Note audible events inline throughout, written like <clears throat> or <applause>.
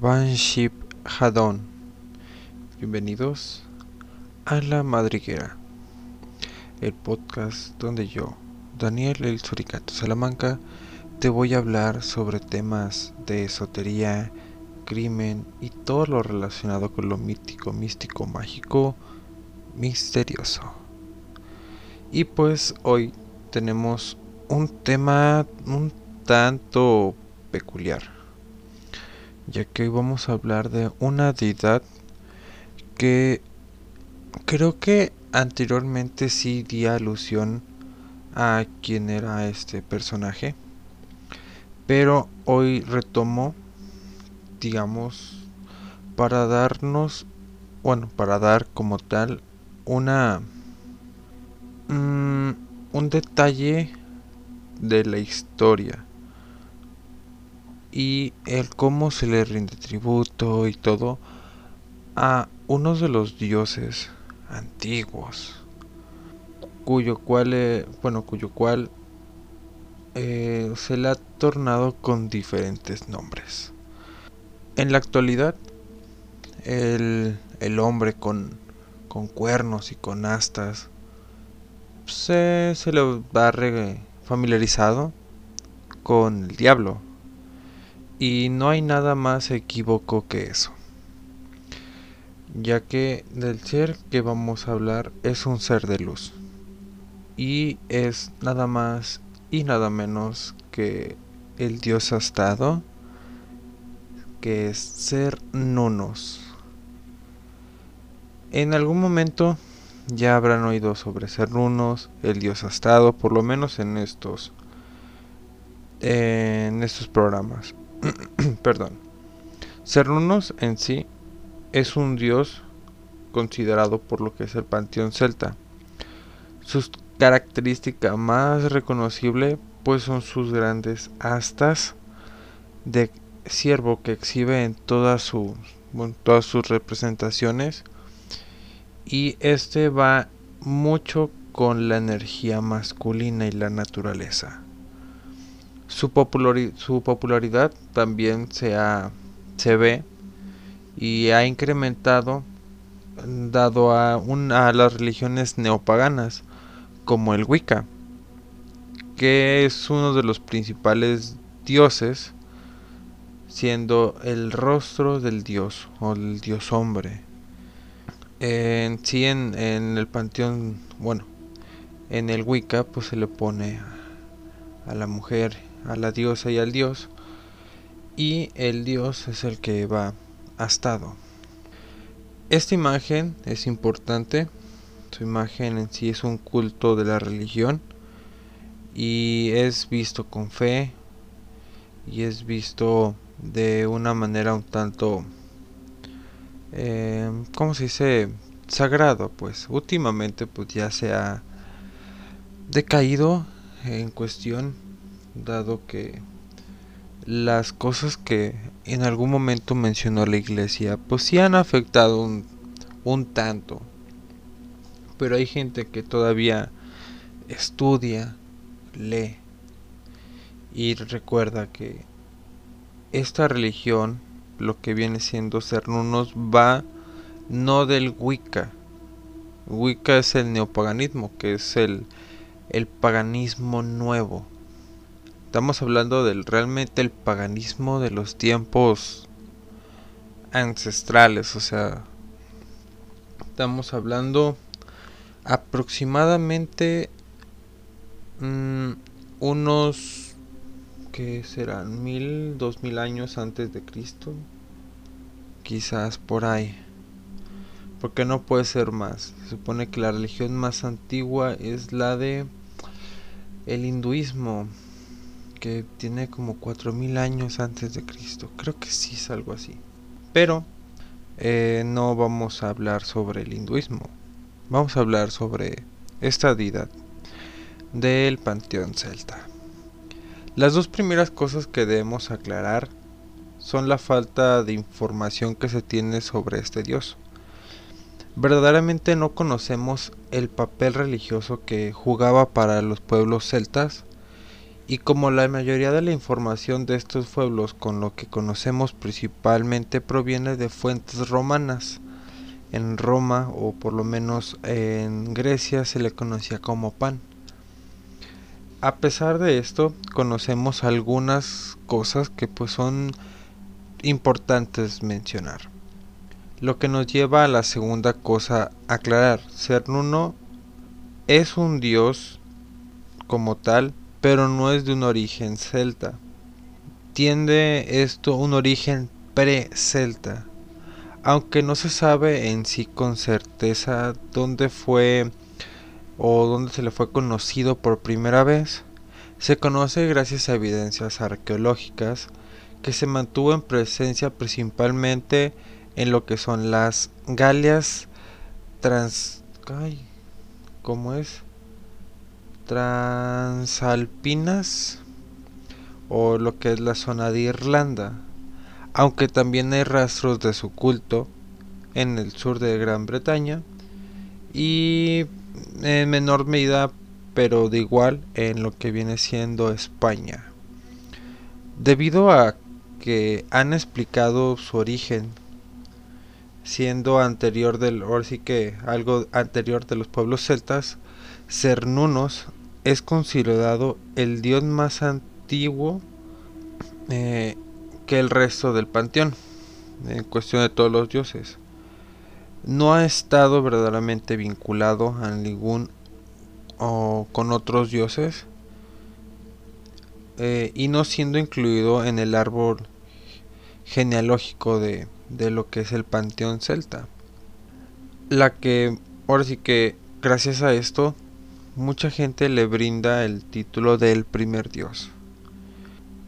Banship Hadon. Bienvenidos a La Madriguera, el podcast donde yo, Daniel el Suricato Salamanca, te voy a hablar sobre temas de esotería, crimen y todo lo relacionado con lo mítico, místico, mágico, misterioso. Y pues hoy tenemos un tema un tanto peculiar ya que hoy vamos a hablar de una deidad que creo que anteriormente sí di alusión a quién era este personaje, pero hoy retomo, digamos, para darnos, bueno, para dar como tal una mm, un detalle de la historia y el cómo se le rinde tributo y todo a uno de los dioses antiguos cuyo cual eh, bueno cuyo cual eh, se le ha tornado con diferentes nombres. En la actualidad el, el hombre con, con cuernos y con astas se, se le va familiarizado con el diablo y no hay nada más equívoco que eso. Ya que del ser que vamos a hablar es un ser de luz. Y es nada más y nada menos que el dios astado, que es ser nunos. En algún momento ya habrán oído sobre ser nunos, el dios astado, por lo menos en estos en estos programas. <clears throat> Perdón. Cernunos en sí es un dios considerado por lo que es el panteón celta. Sus característica más reconocible pues son sus grandes astas de ciervo que exhibe en todas sus, todas sus representaciones y este va mucho con la energía masculina y la naturaleza. Su, popularidad también se, se ve y ha incrementado dado a, a las religiones neopaganas como el Wicca, que es uno de los principales dioses, siendo el rostro del dios o el dios hombre. En en, en el panteón, bueno, en el Wicca, pues se le pone a la mujer a la diosa y al dios y el dios es el que va astado. Esta imagen es importante, su imagen en sí es un culto de la religión y es visto con fe y es visto de una manera un tanto, eh, ¿cómo se dice? Sagrado, pues últimamente pues ya se ha decaído en cuestión dado que las cosas que en algún momento mencionó la iglesia, pues sí han afectado un, tanto. Pero hay gente que todavía estudia, lee y recuerda que esta religión, lo que viene siendo Cernunos, va no del Wicca. Wicca es el neopaganismo, que es el, el paganismo nuevo Estamos hablando del realmente el paganismo de los tiempos ancestrales, o sea, estamos hablando aproximadamente mm, unos que serán mil, dos mil años antes de Cristo, quizás por ahí, porque no puede ser más. Se supone que la religión más antigua es la de el hinduismo que tiene como 4000 años antes de Cristo. Creo que sí es algo así. Pero eh, no vamos a hablar sobre el hinduismo. Vamos a hablar sobre esta deidad del panteón celta. Las dos primeras cosas que debemos aclarar son la falta de información que se tiene sobre este dios. Verdaderamente no conocemos el papel religioso que jugaba para los pueblos celtas Y como la mayoría de la información de estos pueblos con lo que conocemos principalmente proviene de fuentes romanas, en Roma o por lo menos en Grecia se le conocía como pan. A pesar de esto, conocemos algunas cosas que pues son importantes mencionar. Lo que nos lleva a la segunda cosa a aclarar, Cernuno es un dios como tal, pero no es de un origen celta. Tiende esto un origen pre-celta, aunque no se sabe en sí con certeza dónde fue o dónde se le fue conocido por primera vez. Se conoce gracias a evidencias arqueológicas que se mantuvo en presencia principalmente en lo que son las Galias trans... ¿Cómo es? Transalpinas o lo que es la zona de Irlanda, aunque también hay rastros de su culto en el sur de Gran Bretaña y en menor medida pero de igual en lo que viene siendo España. Debido a que han explicado su origen siendo anterior del, ahora sí que algo anterior de los pueblos celtas, Cernunos es considerado el dios más antiguo eh, que el resto del panteón, en cuestión de todos los dioses. No ha estado verdaderamente vinculado a ningún o con otros dioses eh, y no siendo incluido en el árbol genealógico de, de lo que es el panteón celta. La que, ahora sí que, gracias a esto, mucha gente le brinda el título del primer dios.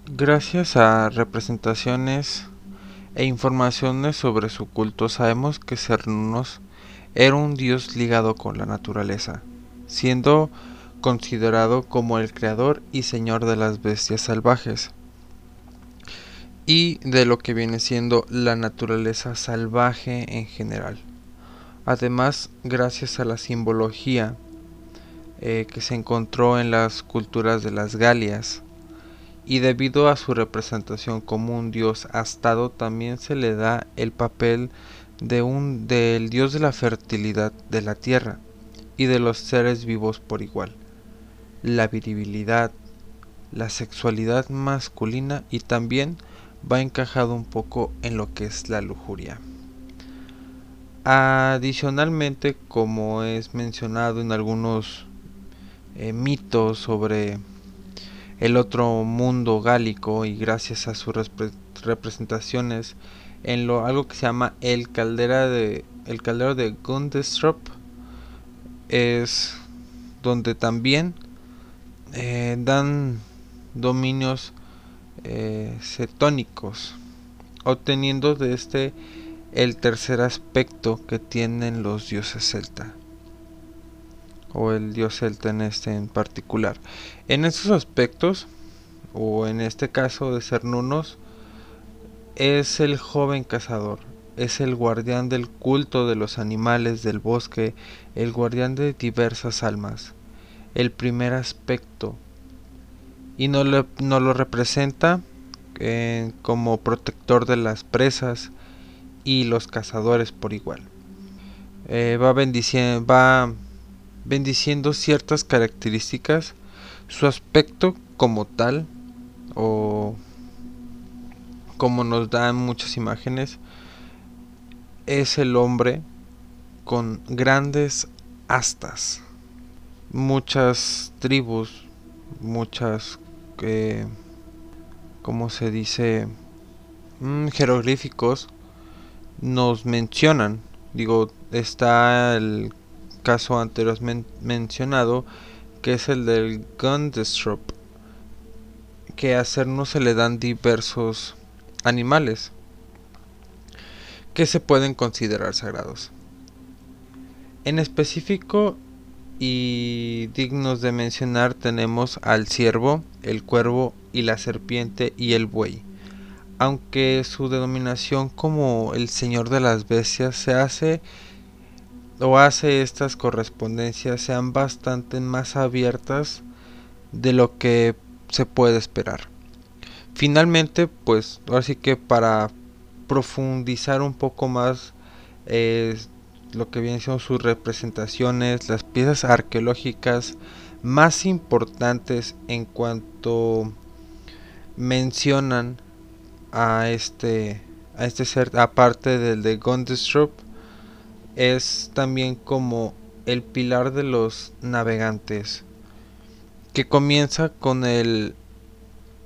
Gracias a representaciones e informaciones sobre su culto sabemos que Cernunnos era un dios ligado con la naturaleza, siendo considerado como el creador y señor de las bestias salvajes y de lo que viene siendo la naturaleza salvaje en general. Además, gracias a la simbología eh, que se encontró en las culturas de las Galias, y debido a su representación como un dios astado, también se le da el papel de un del dios de la fertilidad de la tierra y de los seres vivos por igual. La viribilidad, la sexualidad masculina y también va encajado un poco en lo que es la lujuria. Adicionalmente, como es mencionado en algunos eh, mitos sobre el otro mundo gálico y gracias a sus representaciones en lo algo que se llama el caldera de el caldero de Gundestrop es donde también eh, dan dominios eh, cetónicos, obteniendo de este el tercer aspecto que tienen los dioses celta o el dios celta en este en particular. En estos aspectos, o en este caso de ser nunos, es el joven cazador, es el guardián del culto de los animales del bosque, el guardián de diversas almas, el primer aspecto y no, lo representa eh, como protector de las presas y los cazadores por igual. Eh, va, bendiciendo, va bendiciendo ciertas características, su aspecto como tal o como nos dan muchas imágenes, es el hombre con grandes astas. Muchas tribus, muchas que, como se dice, mm, jeroglíficos nos mencionan. Digo, está el caso anteriormente mencionado, que es el del Gundestrop, que a no se le dan diversos animales que se pueden considerar sagrados. En específico, y dignos de mencionar tenemos al ciervo, el cuervo y la serpiente y el buey. Aunque su denominación como el señor de las bestias se hace o hace estas correspondencias sean bastante más abiertas de lo que se puede esperar. Finalmente, pues ahora sí que para profundizar un poco más eh, lo que vienen siendo sus representaciones, las piezas arqueológicas más importantes en cuanto mencionan a este a este ser aparte del de Gondestrup es también como el pilar de los navegantes que comienza con el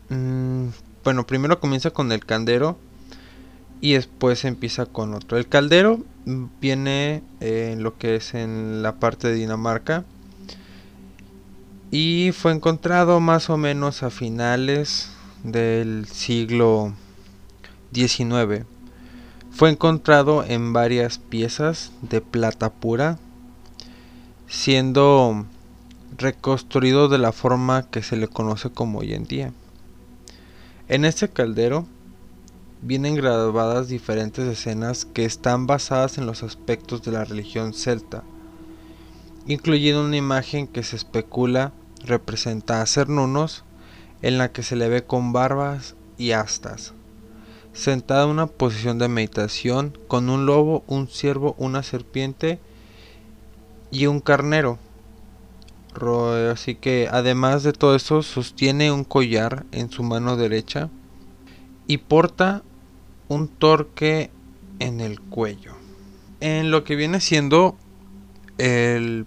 mm, bueno primero comienza con el caldero y después empieza con otro el caldero viene en lo que es en la parte de Dinamarca y fue encontrado más o menos a finales del siglo XIX. Fue encontrado en varias piezas de plata pura, siendo reconstruido de la forma que se le conoce como hoy en día. En este caldero vienen grabadas diferentes escenas que están basadas en los aspectos de la religión celta, incluyendo una imagen que se especula representa a Cernunos, en la que se le ve con barbas y astas, sentada en una posición de meditación con un lobo, un ciervo, una serpiente y un carnero. Así que además de todo esto sostiene un collar en su mano derecha y porta un torque en el cuello. En lo que viene siendo el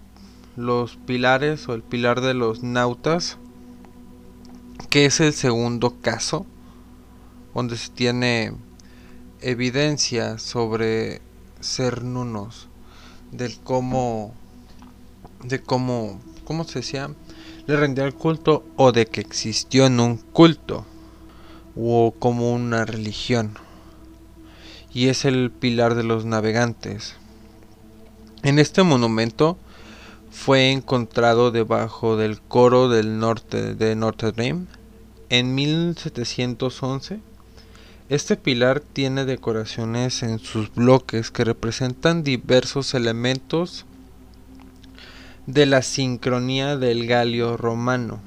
los pilares o el pilar de los nautas, que es el segundo caso, donde se tiene evidencia sobre ser nunos, del cómo, de cómo, ¿cómo se decía? Le rendía el culto o de que existió en un culto o como una religión. Y es el pilar de los navegantes. En este monumento fue encontrado debajo del coro del norte de Notre Dame en 1711. Este pilar tiene decoraciones en sus bloques que representan diversos elementos de la sincronía del galio romano.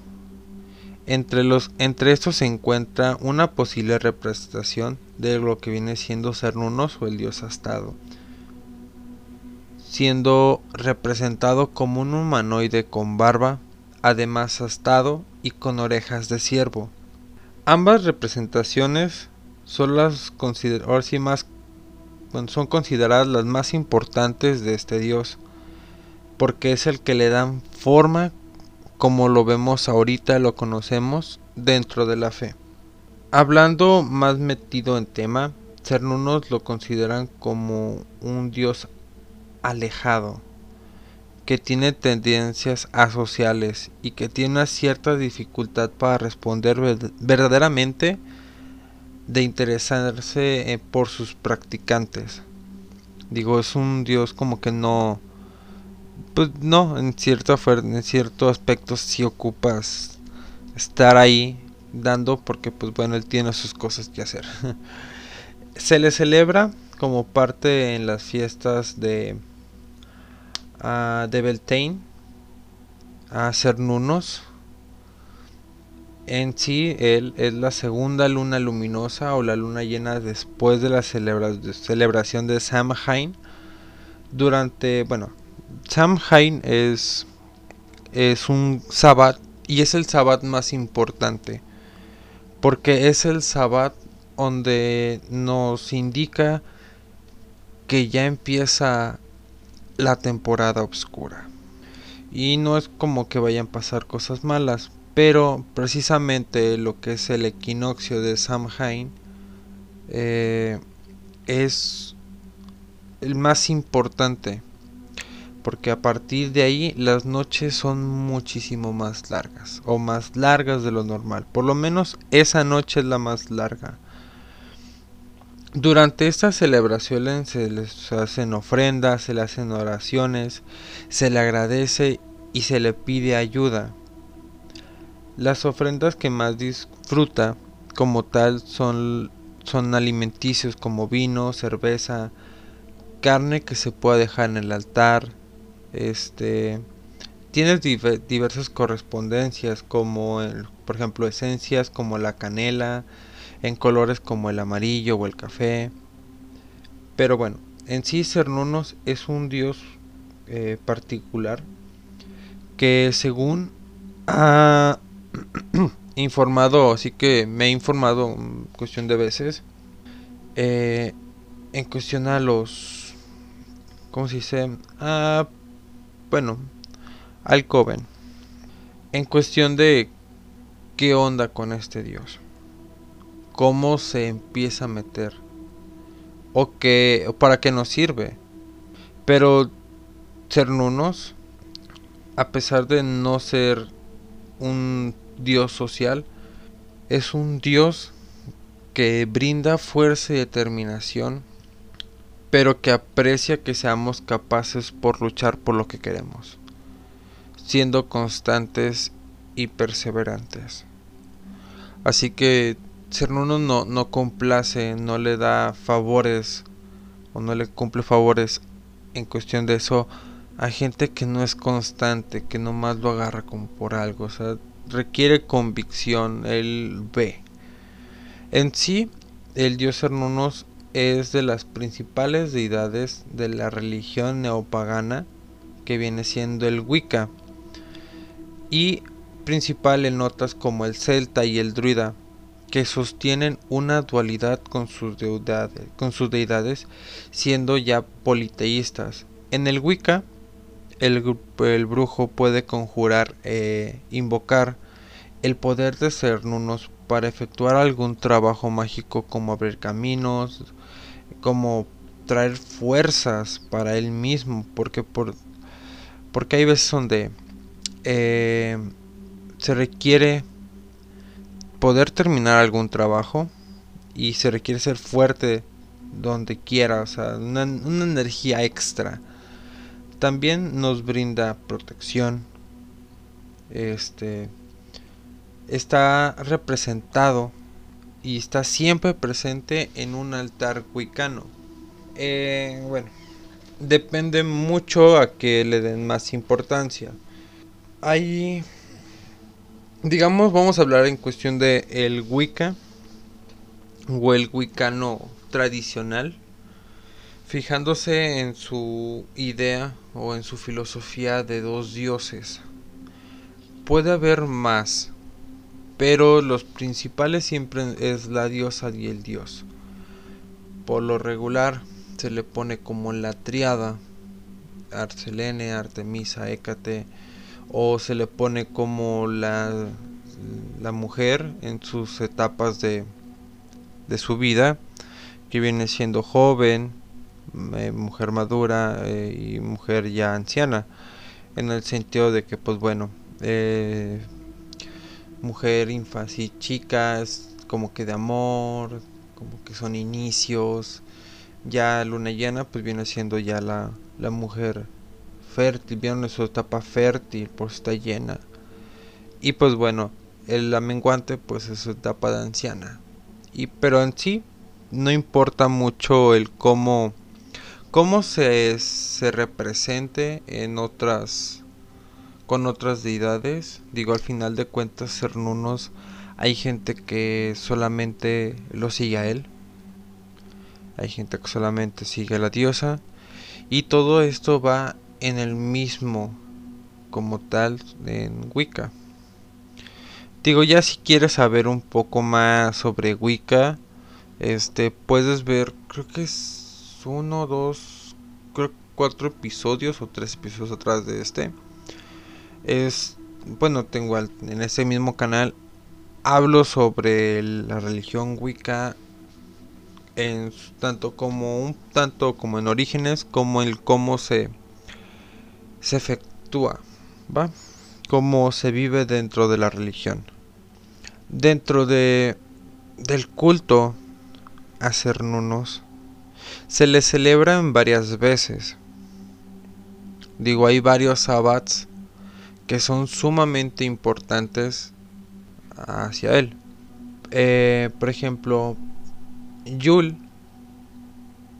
Entre, los, entre estos se encuentra una posible representación de lo que viene siendo Cernunos o el dios astado siendo representado como un humanoide con barba, además astado y con orejas de ciervo. Ambas representaciones son las más son consideradas las más importantes de este dios, porque es el que le dan forma como lo vemos ahorita, lo conocemos dentro de la fe. Hablando más metido en tema, Cernunos lo consideran como un dios alejado, que tiene tendencias asociales y que tiene una cierta dificultad para responder verdaderamente de interesarse eh, por sus practicantes. Digo, es un dios como que no pues no, en cierto en cierto aspecto si ocupas estar ahí dando porque pues bueno, él tiene sus cosas que hacer. <laughs> Se le celebra como parte en las fiestas de de Beltane a Cernunos. En sí, él es la segunda luna luminosa o la luna llena después de la celebración de Samhain. Durante, bueno, Samhain es, es un sabbat y es el sabbat más importante porque es el sabbat donde nos indica que ya empieza la temporada oscura. Y no es como que vayan a pasar cosas malas, pero precisamente lo que es el equinoccio de Samhain eh, es el más importante porque a partir de ahí las noches son muchísimo más largas o más largas de lo normal por lo menos esa noche es la más larga durante esta celebración se les hacen ofrendas, se le hacen oraciones, se le agradece y se le pide ayuda. Las ofrendas que más disfruta como tal son, son alimenticios como vino, cerveza, carne que se puede dejar en el altar, este, tienes diversas correspondencias como el, por ejemplo esencias como la canela en colores como el amarillo o el café. Pero bueno en sí Cernunos es un dios eh, particular que según ha informado así que me he informado cuestión de veces eh, en cuestión a los ¿cómo se dice? Bueno al Coven en cuestión de qué onda con este dios, cómo se empieza a meter o qué para qué nos sirve. Pero Cernunos, a pesar de no ser un dios social, es un dios que brinda fuerza y determinación, pero que aprecia que seamos capaces por luchar por lo que queremos siendo constantes y perseverantes. Así que Cernuno no, no complace, no le da favores o no le cumple favores en cuestión de eso a gente que no es constante, que nomás lo agarra como por algo, o sea, requiere convicción, él ve. En sí, el dios Cernunos es de las principales deidades de la religión neopagana que viene siendo el Wicca y principal en notas como el celta y el druida, que sostienen una dualidad con sus, con sus deidades, siendo ya politeístas. En el Wicca, el, el brujo puede conjurar, e invocar el poder de Cernunos para efectuar algún trabajo mágico como abrir caminos, como traer fuerzas para él mismo, porque por porque hay veces donde eh, se requiere poder terminar algún trabajo y se requiere ser fuerte donde quiera, o sea, una, energía extra. También nos brinda protección. Este está representado y está siempre presente en un altar wicano. Eh, bueno, depende mucho a que le den más importancia hay digamos vamos a hablar en cuestión de el Wicca o el Wiccano tradicional fijándose en su idea o en su filosofía de dos dioses puede haber más pero los principales siempre es la diosa y el dios. Por lo regular se le pone como la triada Arcelene, Artemisa, Hécate o se le pone como la, la mujer en sus etapas de, de su vida, que viene siendo joven, eh, mujer madura eh, y mujer ya anciana, en el sentido de que pues bueno, eh, mujer, infancia y chicas, como que de amor, como que son inicios, ya luna llena pues viene siendo ya la, la mujer fértil, vieron su etapa fértil, pues está llena. Y pues bueno, el amenguante pues es su etapa de anciana. Y pero en sí no importa mucho el cómo cómo se, se represente en otras con otras deidades. Digo, al final de cuentas Cernunos hay gente que solamente lo sigue a él. Hay gente que solamente sigue a la diosa. Y todo esto va en el mismo como tal en Wicca. Digo, ya si quieres saber un poco más sobre Wicca, este puedes ver, creo que es uno, dos, creo cuatro episodios o tres episodios atrás de este. Es, bueno, tengo en ese mismo canal hablo sobre la religión Wicca en tanto como un tanto como en orígenes como el cómo se se efectúa, ¿va? Cómo se vive dentro de la religión. Dentro de del culto a Cernunos se le celebran varias veces. Digo, hay varios sabbats que son sumamente importantes hacia él. Eh, por ejemplo, Yul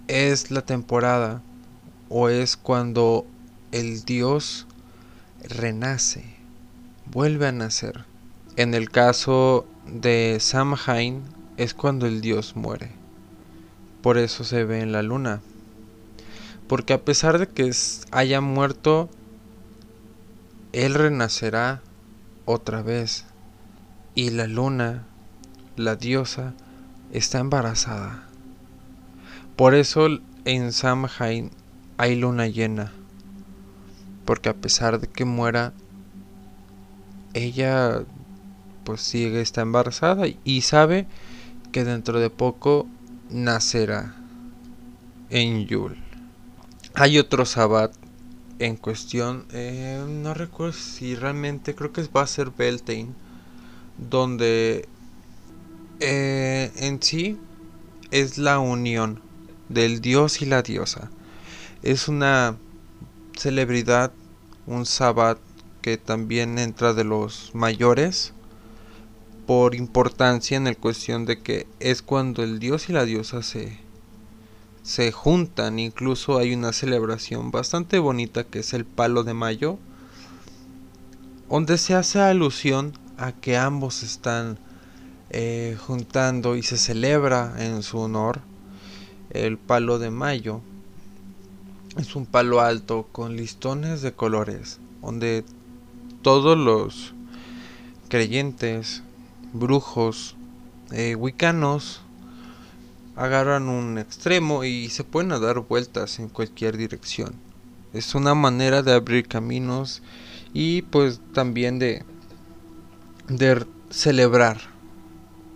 es la temporada o es cuando el dios renace, vuelve a nacer. En el caso de Samhain es cuando el dios muere. Por eso se ve en la luna. Porque a pesar de que haya muerto, él renacerá otra vez. Y la luna, la diosa, está embarazada. Por eso en Samhain hay luna llena. Porque a pesar de que muera, ella pues sigue está embarazada y sabe que dentro de poco nacerá en Yul. Hay otro Sabbat en cuestión, eh, no recuerdo si realmente, creo que va a ser Beltane, donde eh, en sí es la unión del dios y la diosa. Es una celebridad, un Sabbat que también entra de los mayores por importancia en el cuestión de que es cuando el dios y la diosa se, se juntan. Incluso hay una celebración bastante bonita que es el palo de mayo, donde se hace alusión a que ambos están eh, juntando y se celebra en su honor el palo de mayo. Es un palo alto con listones de colores, donde todos los creyentes brujos eh, wicanos agarran un extremo y se pueden dar vueltas en cualquier dirección. Es una manera de abrir caminos y pues también de, de celebrar.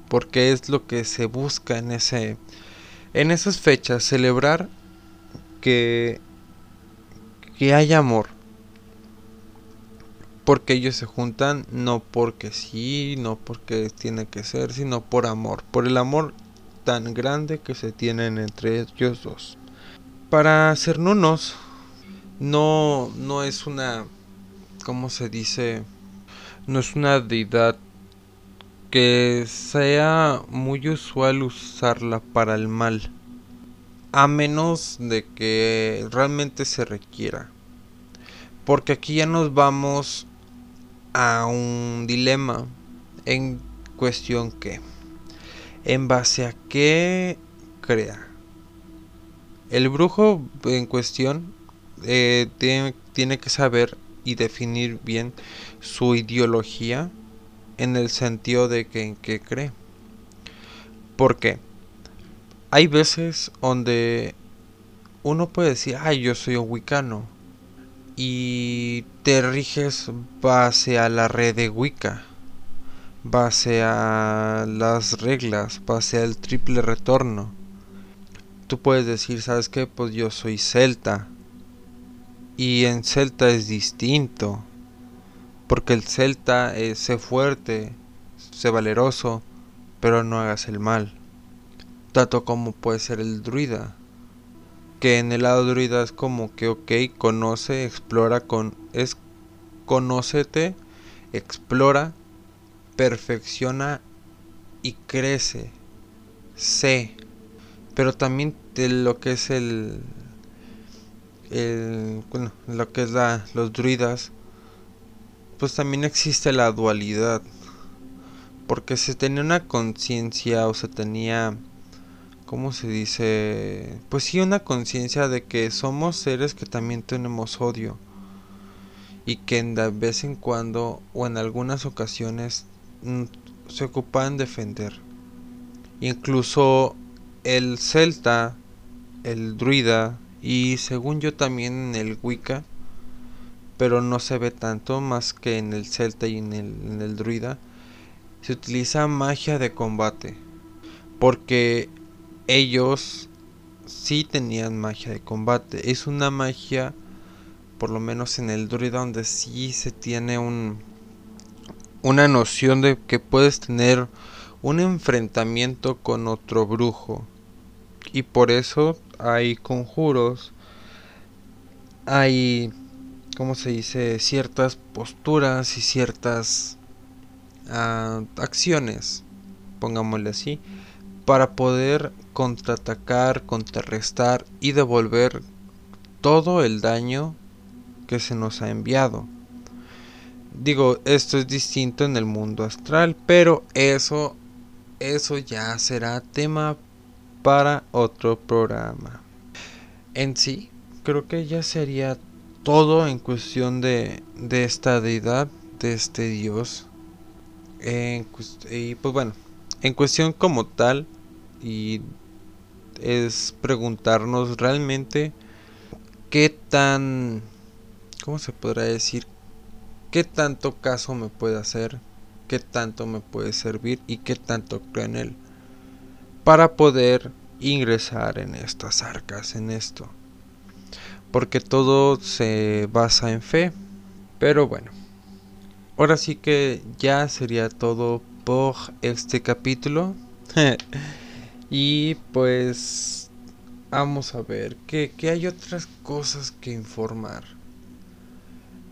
Porque es lo que se busca en ese en esas fechas celebrar que que haya amor porque ellos se juntan no porque sí, no porque tiene que ser, sino por amor, por el amor tan grande que se tienen entre ellos dos. Para ser nunos no no es una ¿cómo se dice? No es una deidad que sea muy usual usarla para el mal, a menos de que realmente se requiera. Porque aquí ya nos vamos a un dilema en cuestión que, en base a qué crea. El brujo en cuestión eh, tiene, que saber y definir bien su ideología en el sentido de que en qué cree. Porque hay veces donde uno puede decir, ay, yo soy un wicano y te riges base a la red de Wicca, base a las reglas, base al triple retorno. Tú puedes decir, ¿sabes qué? Pues yo soy celta. Y en celta es distinto. Porque el celta es sé fuerte, sé valeroso, pero no hagas el mal. Tanto como puede ser el druida que en el lado druida es como que ok, conoce, explora con es conócete, explora, perfecciona y crece. Sé. Pero también de lo que es el el bueno, lo que es la los druidas pues también existe la dualidad porque se tenía una conciencia o se tenía ¿cómo se dice? Pues sí, una conciencia de que somos seres que también tenemos odio y que de vez en cuando o en algunas ocasiones mm, se ocupan defender. Incluso el celta, el druida y según yo también en el Wicca, pero no se ve tanto más que en el celta y en el, en el druida, se utiliza magia de combate. Porque ellos sí tenían magia de combate. Es una magia, por lo menos en el druida, donde sí se tiene un, una noción de que puedes tener un enfrentamiento con otro brujo. Y por eso hay conjuros, hay, ¿cómo se dice?, ciertas posturas y ciertas ah, acciones, pongámosle así, para poder contraatacar, contrarrestar y devolver todo el daño que se nos ha enviado. Digo, esto es distinto en el mundo astral, pero eso, eso ya será tema para otro programa. En sí, creo que ya sería todo en cuestión de, de esta deidad, de este dios. y pues bueno, en cuestión como tal, y es preguntarnos realmente qué tan, ¿cómo se podrá decir? ¿Qué tanto caso me puede hacer? ¿Qué tanto me puede servir? ¿Y qué tanto creo en él? Para poder ingresar en estas arcas, en esto. Porque todo se basa en fe. Pero bueno. Ahora sí que ya sería todo por este capítulo. <laughs> y pues vamos a ver que, hay otras cosas que informar.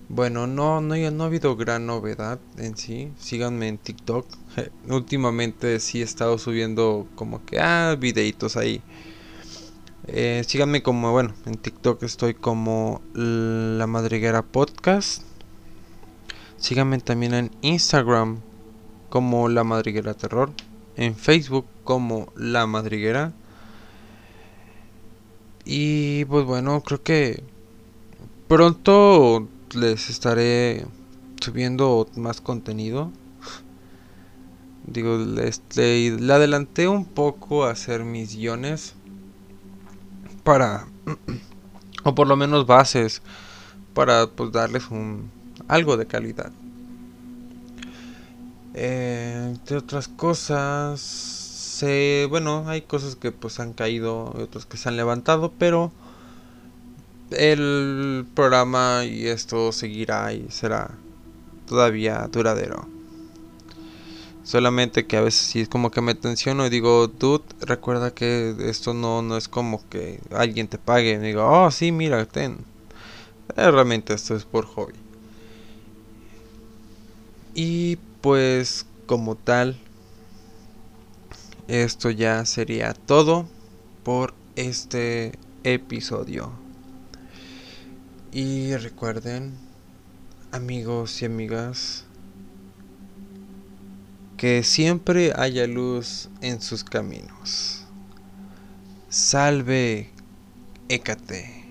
Bueno, no, no, no ha habido gran novedad en sí. Síganme en TikTok. <laughs> Últimamente sí he estado subiendo como que ah, videitos ahí. Eh, síganme como, bueno, en TikTok estoy como La Madriguera Podcast. Síganme también en Instagram como La Madriguera Terror. En Facebook como La Madriguera. Y pues bueno, creo que pronto les estaré subiendo más contenido. Digo, le, le adelanté un poco a hacer mis guiones para <clears throat> o por lo menos bases para pues darles un algo de calidad eh, de otras cosas bueno hay cosas que pues han caído y otras que se han levantado pero el programa y esto seguirá y será todavía duradero Solamente que a veces sí es como que me tensiono y digo, dude, recuerda que esto no, no es como que alguien te pague. Digo, oh, sí, mira, ten. Eh, realmente esto es por hobby. Y pues como tal, esto ya sería todo por este episodio. Y recuerden, amigos y amigas, que siempre haya luz en sus caminos. Salve, Hécate.